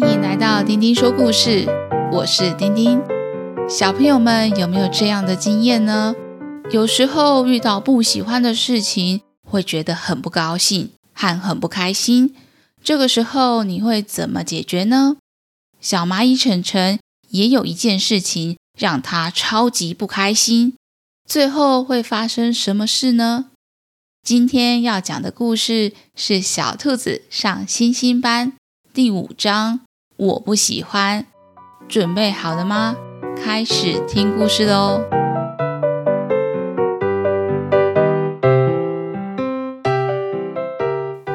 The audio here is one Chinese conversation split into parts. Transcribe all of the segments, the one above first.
欢迎来到丁丁说故事，我是丁丁。小朋友们有没有这样的经验呢？有时候遇到不喜欢的事情，会觉得很不高兴和很不开心。这个时候你会怎么解决呢？小蚂蚁晨晨也有一件事情让他超级不开心，最后会发生什么事呢？今天要讲的故事是《小兔子上星星班》第五章。我不喜欢，准备好了吗？开始听故事喽！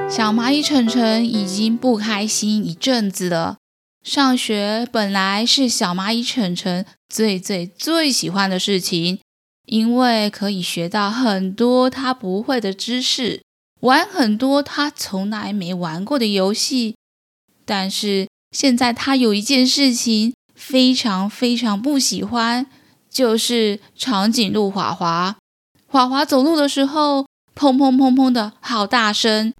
小蚂蚁晨晨已经不开心一阵子了。上学本来是小蚂蚁晨晨最最最喜欢的事情。因为可以学到很多他不会的知识，玩很多他从来没玩过的游戏。但是现在他有一件事情非常非常不喜欢，就是长颈鹿华华。华华走路的时候，砰砰砰砰的好大声。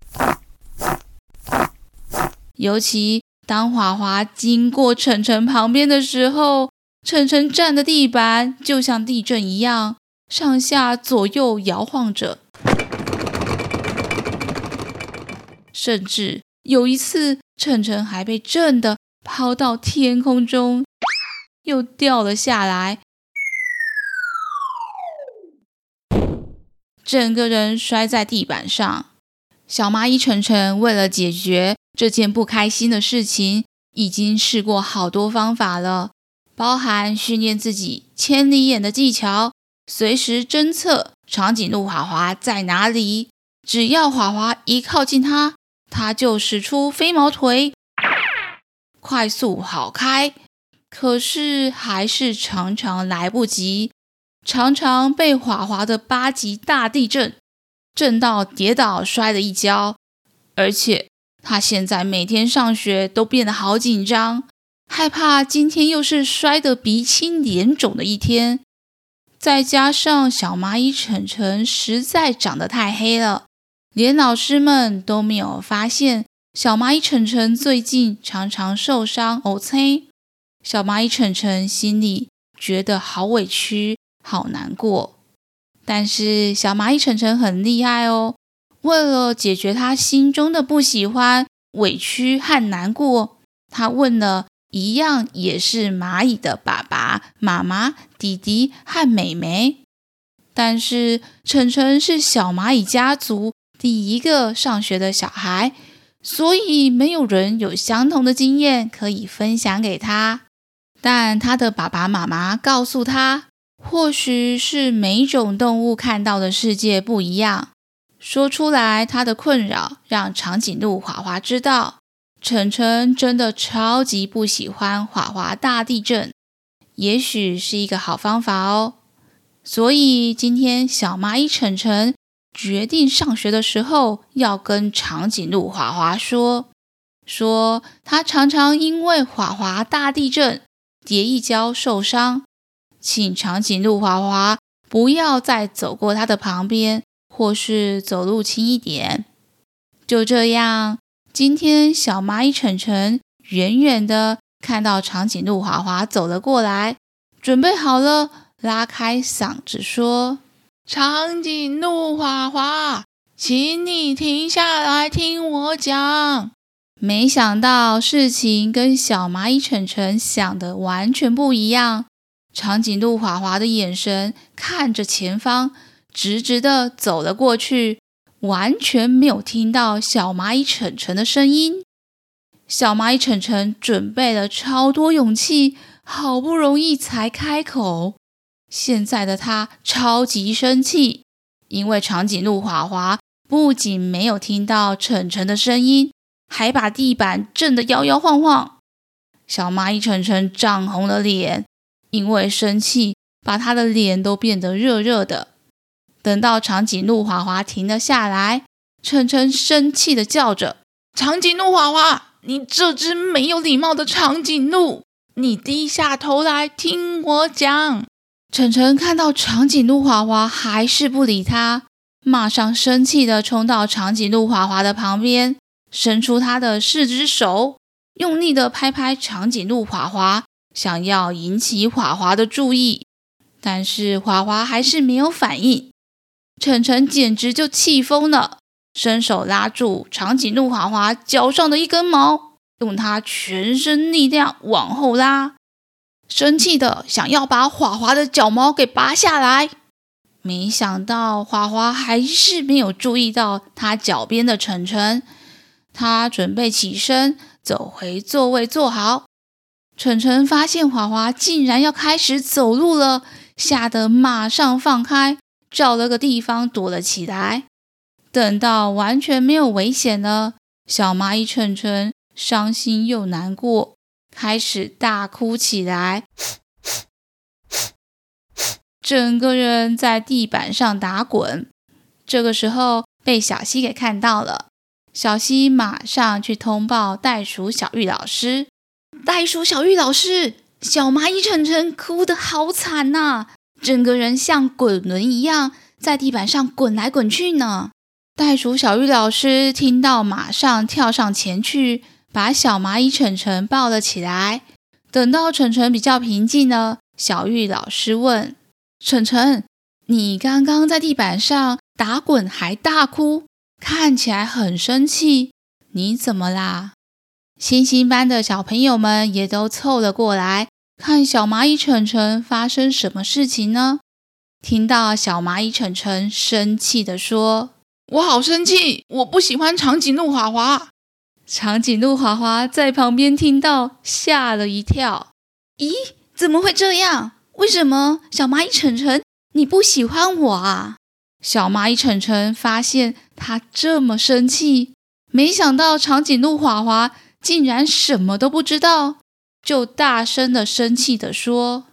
尤其当华华经过晨晨旁边的时候。晨晨站的地板就像地震一样，上下左右摇晃着。甚至有一次，晨晨还被震得抛到天空中，又掉了下来，整个人摔在地板上。小蚂蚁晨晨为了解决这件不开心的事情，已经试过好多方法了。包含训练自己千里眼的技巧，随时侦测长颈鹿华华在哪里。只要华华一靠近它，它就使出飞毛腿，快速跑开。可是还是常常来不及，常常被滑滑的八级大地震震到跌倒摔了一跤。而且他现在每天上学都变得好紧张。害怕今天又是摔得鼻青脸肿的一天，再加上小蚂蚁晨晨实在长得太黑了，连老师们都没有发现小蚂蚁晨晨最近常常受伤哦。呜，小蚂蚁晨晨心里觉得好委屈、好难过。但是小蚂蚁晨晨很厉害哦，为了解决他心中的不喜欢、委屈和难过，他问了。一样也是蚂蚁的爸爸妈妈、弟弟和妹妹，但是晨晨是小蚂蚁家族第一个上学的小孩，所以没有人有相同的经验可以分享给他。但他的爸爸妈妈告诉他，或许是每种动物看到的世界不一样。说出来他的困扰，让长颈鹿华华知道。晨晨真的超级不喜欢华华大地震，也许是一个好方法哦。所以今天小蚂蚁晨晨决定上学的时候要跟长颈鹿华华说，说他常常因为华华大地震跌一跤受伤，请长颈鹿华华不要再走过他的旁边，或是走路轻一点。就这样。今天，小蚂蚁晨晨远远的看到长颈鹿华华走了过来，准备好了，拉开嗓子说：“长颈鹿华华，请你停下来听我讲。”没想到事情跟小蚂蚁晨晨想的完全不一样。长颈鹿华华的眼神看着前方，直直的走了过去。完全没有听到小蚂蚁晨晨的声音。小蚂蚁晨晨准备了超多勇气，好不容易才开口。现在的他超级生气，因为长颈鹿华华不仅没有听到晨晨的声音，还把地板震得摇摇晃晃。小蚂蚁晨晨涨红了脸，因为生气把他的脸都变得热热的。等到长颈鹿华华停了下来，晨晨生气的叫着：“长颈鹿华华，你这只没有礼貌的长颈鹿，你低下头来听我讲。”晨晨看到长颈鹿华华还是不理他，马上生气地冲到长颈鹿华华的旁边，伸出他的四只手，用力的拍拍长颈鹿华华，想要引起华华的注意。但是华华还是没有反应。晨晨简直就气疯了，伸手拉住长颈鹿华华脚上的一根毛，用他全身力量往后拉，生气的想要把华华的脚毛给拔下来。没想到华华还是没有注意到他脚边的晨晨，他准备起身走回座位坐好。晨晨发现华华竟然要开始走路了，吓得马上放开，找了个地方躲了起来。等到完全没有危险了，小蚂蚁晨晨伤心又难过，开始大哭起来。整个人在地板上打滚，这个时候被小希给看到了。小希马上去通报袋鼠小玉老师。袋鼠小玉老师，小蚂蚁晨晨哭得好惨呐，整个人像滚轮一样在地板上滚来滚去呢。袋鼠小玉老师听到，马上跳上前去，把小蚂蚁晨晨抱了起来。等到晨晨比较平静了，小玉老师问。晨晨，你刚刚在地板上打滚还大哭，看起来很生气，你怎么啦？星星班的小朋友们也都凑了过来，看小蚂蚁晨晨发生什么事情呢？听到小蚂蚁晨晨生气地说：“我好生气，我不喜欢长颈鹿华华。”长颈鹿华华在旁边听到，吓了一跳：“咦，怎么会这样？”为什么小蚂蚁晨晨你不喜欢我啊？小蚂蚁晨晨发现他这么生气，没想到长颈鹿华华竟然什么都不知道，就大声的生气的说：“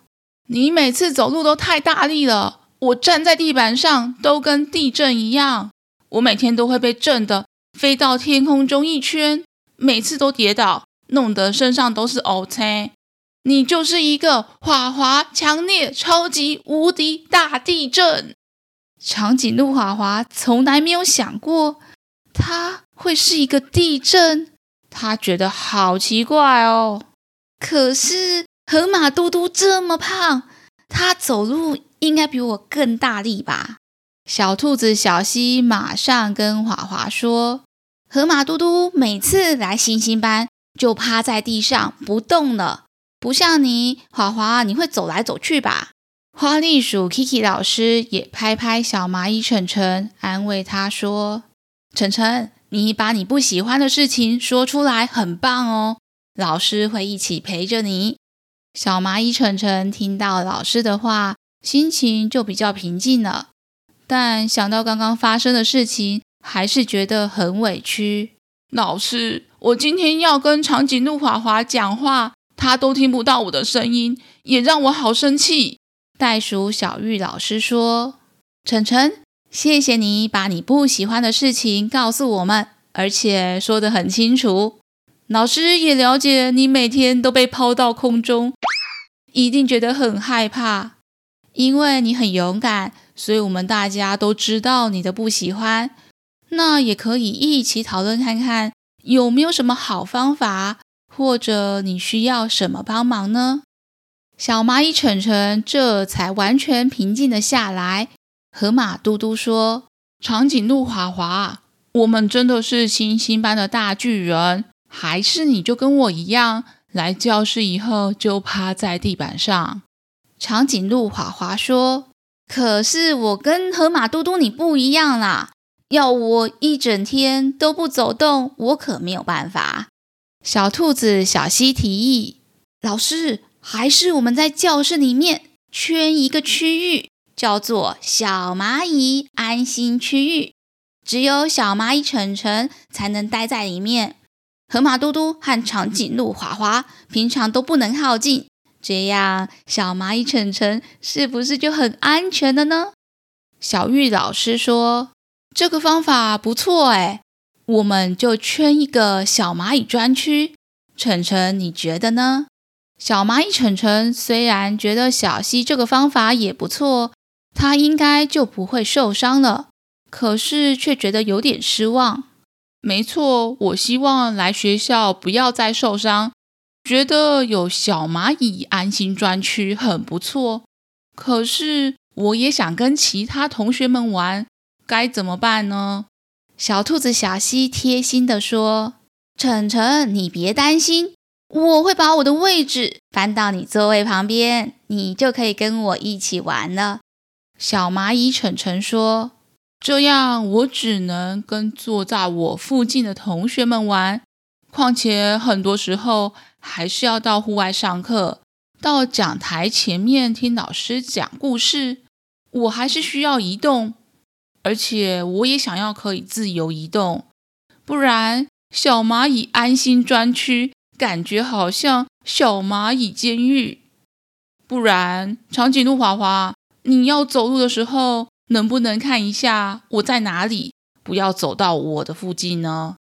你每次走路都太大力了，我站在地板上都跟地震一样，我每天都会被震得飞到天空中一圈，每次都跌倒，弄得身上都是乌青。”你就是一个滑滑强烈超级无敌大地震。长颈鹿滑滑从来没有想过，它会是一个地震，他觉得好奇怪哦。可是河马嘟嘟这么胖，它走路应该比我更大力吧？小兔子小西马上跟华华说：“河马嘟嘟每次来星星班就趴在地上不动了。”不像你，华华，你会走来走去吧？花栗鼠 Kiki 老师也拍拍小蚂蚁晨晨，安慰他说：“晨晨，你把你不喜欢的事情说出来，很棒哦。老师会一起陪着你。”小蚂蚁晨晨听到老师的话，心情就比较平静了。但想到刚刚发生的事情，还是觉得很委屈。老师，我今天要跟长颈鹿华华讲话。他都听不到我的声音，也让我好生气。袋鼠小玉老师说：“晨晨，谢谢你把你不喜欢的事情告诉我们，而且说得很清楚。老师也了解你每天都被抛到空中，一定觉得很害怕。因为你很勇敢，所以我们大家都知道你的不喜欢。那也可以一起讨论看看，有没有什么好方法。”或者你需要什么帮忙呢？小蚂蚁晨晨这才完全平静了下来。河马嘟嘟说：“长颈鹿华华，我们真的是星星般的大巨人，还是你就跟我一样，来教室以后就趴在地板上？”长颈鹿华华说：“可是我跟河马嘟嘟你不一样啦，要我一整天都不走动，我可没有办法。”小兔子小溪提议：“老师，还是我们在教室里面圈一个区域，叫做‘小蚂蚁安心区域’，只有小蚂蚁晨晨才能待在里面。河马嘟嘟和长颈鹿华华平常都不能靠近，这样小蚂蚁晨晨是不是就很安全了呢？”小玉老师说：“这个方法不错，哎。”我们就圈一个小蚂蚁专区，晨晨，你觉得呢？小蚂蚁晨晨虽然觉得小溪这个方法也不错，他应该就不会受伤了，可是却觉得有点失望。没错，我希望来学校不要再受伤。觉得有小蚂蚁安心专区很不错，可是我也想跟其他同学们玩，该怎么办呢？小兔子小西贴心地说：“晨晨，你别担心，我会把我的位置搬到你座位旁边，你就可以跟我一起玩了。”小蚂蚁晨晨说。这样我只能跟坐在我附近的同学们玩。况且很多时候还是要到户外上课，到讲台前面听老师讲故事，我还是需要移动。而且我也想要可以自由移动，不然小蚂蚁安心专区感觉好像小蚂蚁监狱。不然长颈鹿华华，你要走路的时候，能不能看一下我在哪里？不要走到我的附近呢。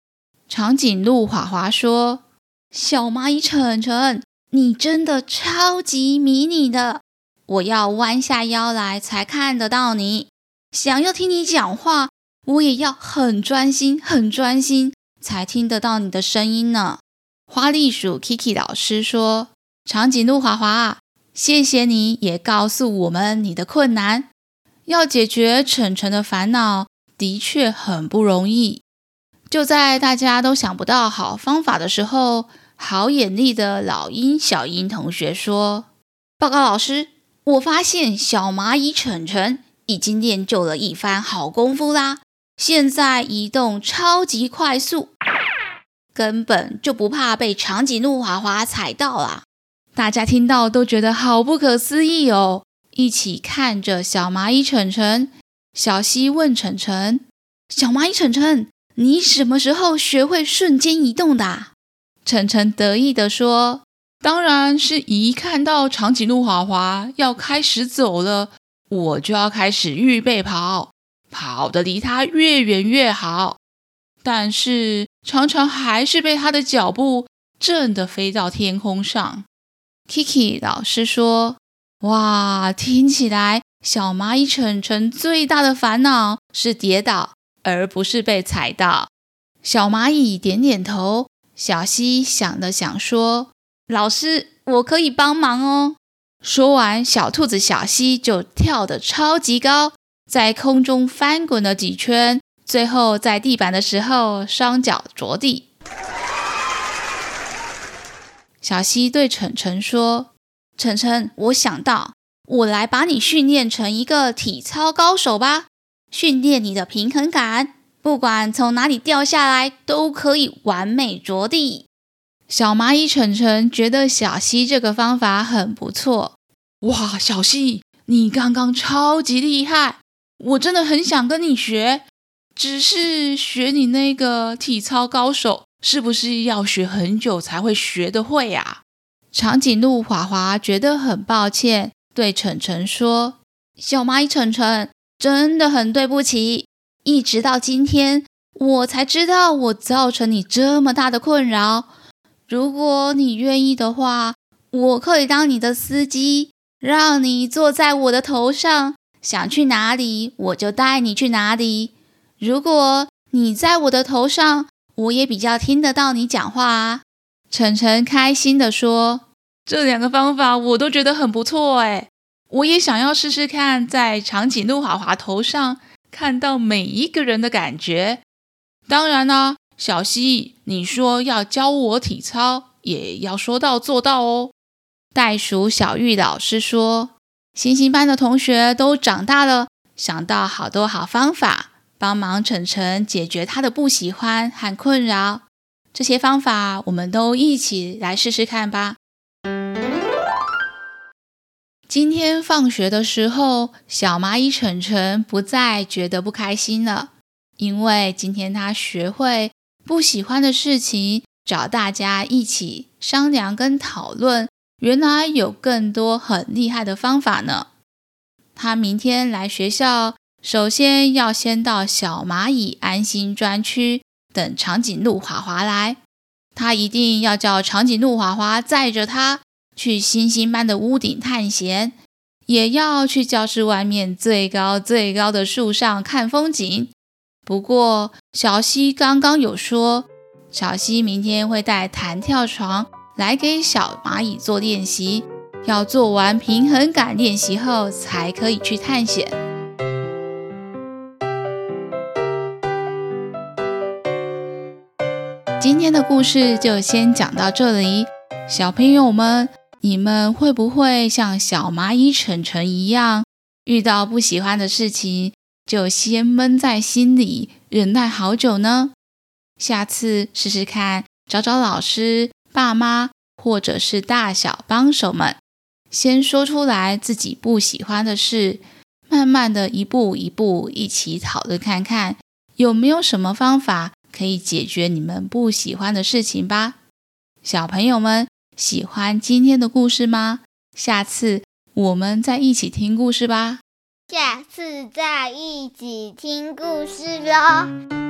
长颈鹿华华说：“小蚂蚁晨晨，你真的超级迷你的，我要弯下腰来才看得到你。想要听你讲话，我也要很专心、很专心才听得到你的声音呢。”花栗鼠 Kiki 老师说：“长颈鹿华华，谢谢你也告诉我们你的困难。”要解决晨晨的烦恼，的确很不容易。就在大家都想不到好方法的时候，好眼力的老鹰小鹰同学说：“报告老师，我发现小蚂蚁澄澄已经练就了一番好功夫啦！现在移动超级快速，根本就不怕被长颈鹿华华踩到啦！”大家听到都觉得好不可思议哦。一起看着小蚂蚁澄澄，小溪问澄澄：“小蚂蚁澄澄，你什么时候学会瞬间移动的？”晨晨得意地说：“当然是一看到长颈鹿华华要开始走了，我就要开始预备跑，跑得离它越远越好。但是常常还是被它的脚步震得飞到天空上。”Kiki 老师说。哇，听起来小蚂蚁晨晨最大的烦恼是跌倒，而不是被踩到。小蚂蚁点点头，小溪想了想说：“老师，我可以帮忙哦。”说完，小兔子小溪就跳得超级高，在空中翻滚了几圈，最后在地板的时候双脚着地。小溪对晨晨说。晨晨，我想到，我来把你训练成一个体操高手吧，训练你的平衡感，不管从哪里掉下来都可以完美着地。小蚂蚁晨晨觉得小溪这个方法很不错。哇，小溪，你刚刚超级厉害，我真的很想跟你学，只是学你那个体操高手，是不是要学很久才会学得会呀？长颈鹿华华觉得很抱歉，对晨晨说：“小蚂蚁澄澄，真的很对不起。一直到今天，我才知道我造成你这么大的困扰。如果你愿意的话，我可以当你的司机，让你坐在我的头上，想去哪里我就带你去哪里。如果你在我的头上，我也比较听得到你讲话啊。”晨晨开心地说。这两个方法我都觉得很不错哎，我也想要试试看，在长颈鹿华华头上看到每一个人的感觉。当然啦，小希，你说要教我体操，也要说到做到哦。袋鼠小玉老师说，星星班的同学都长大了，想到好多好方法，帮忙晨晨解决他的不喜欢和困扰。这些方法，我们都一起来试试看吧。今天放学的时候，小蚂蚁澄澄不再觉得不开心了，因为今天他学会不喜欢的事情，找大家一起商量跟讨论，原来有更多很厉害的方法呢。他明天来学校，首先要先到小蚂蚁安心专区等长颈鹿华华来，他一定要叫长颈鹿华华载着他。去星星般的屋顶探险，也要去教室外面最高最高的树上看风景。不过小西刚刚有说，小西明天会带弹跳床来给小蚂蚁做练习，要做完平衡感练习后才可以去探险。今天的故事就先讲到这里，小朋友们，你们会不会像小蚂蚁晨晨一样，遇到不喜欢的事情，就先闷在心里，忍耐好久呢？下次试试看，找找老师、爸妈或者是大小帮手们，先说出来自己不喜欢的事，慢慢的一步一步一起讨论看看，有没有什么方法可以解决你们不喜欢的事情吧。小朋友们喜欢今天的故事吗？下次我们再一起听故事吧。下次再一起听故事喽。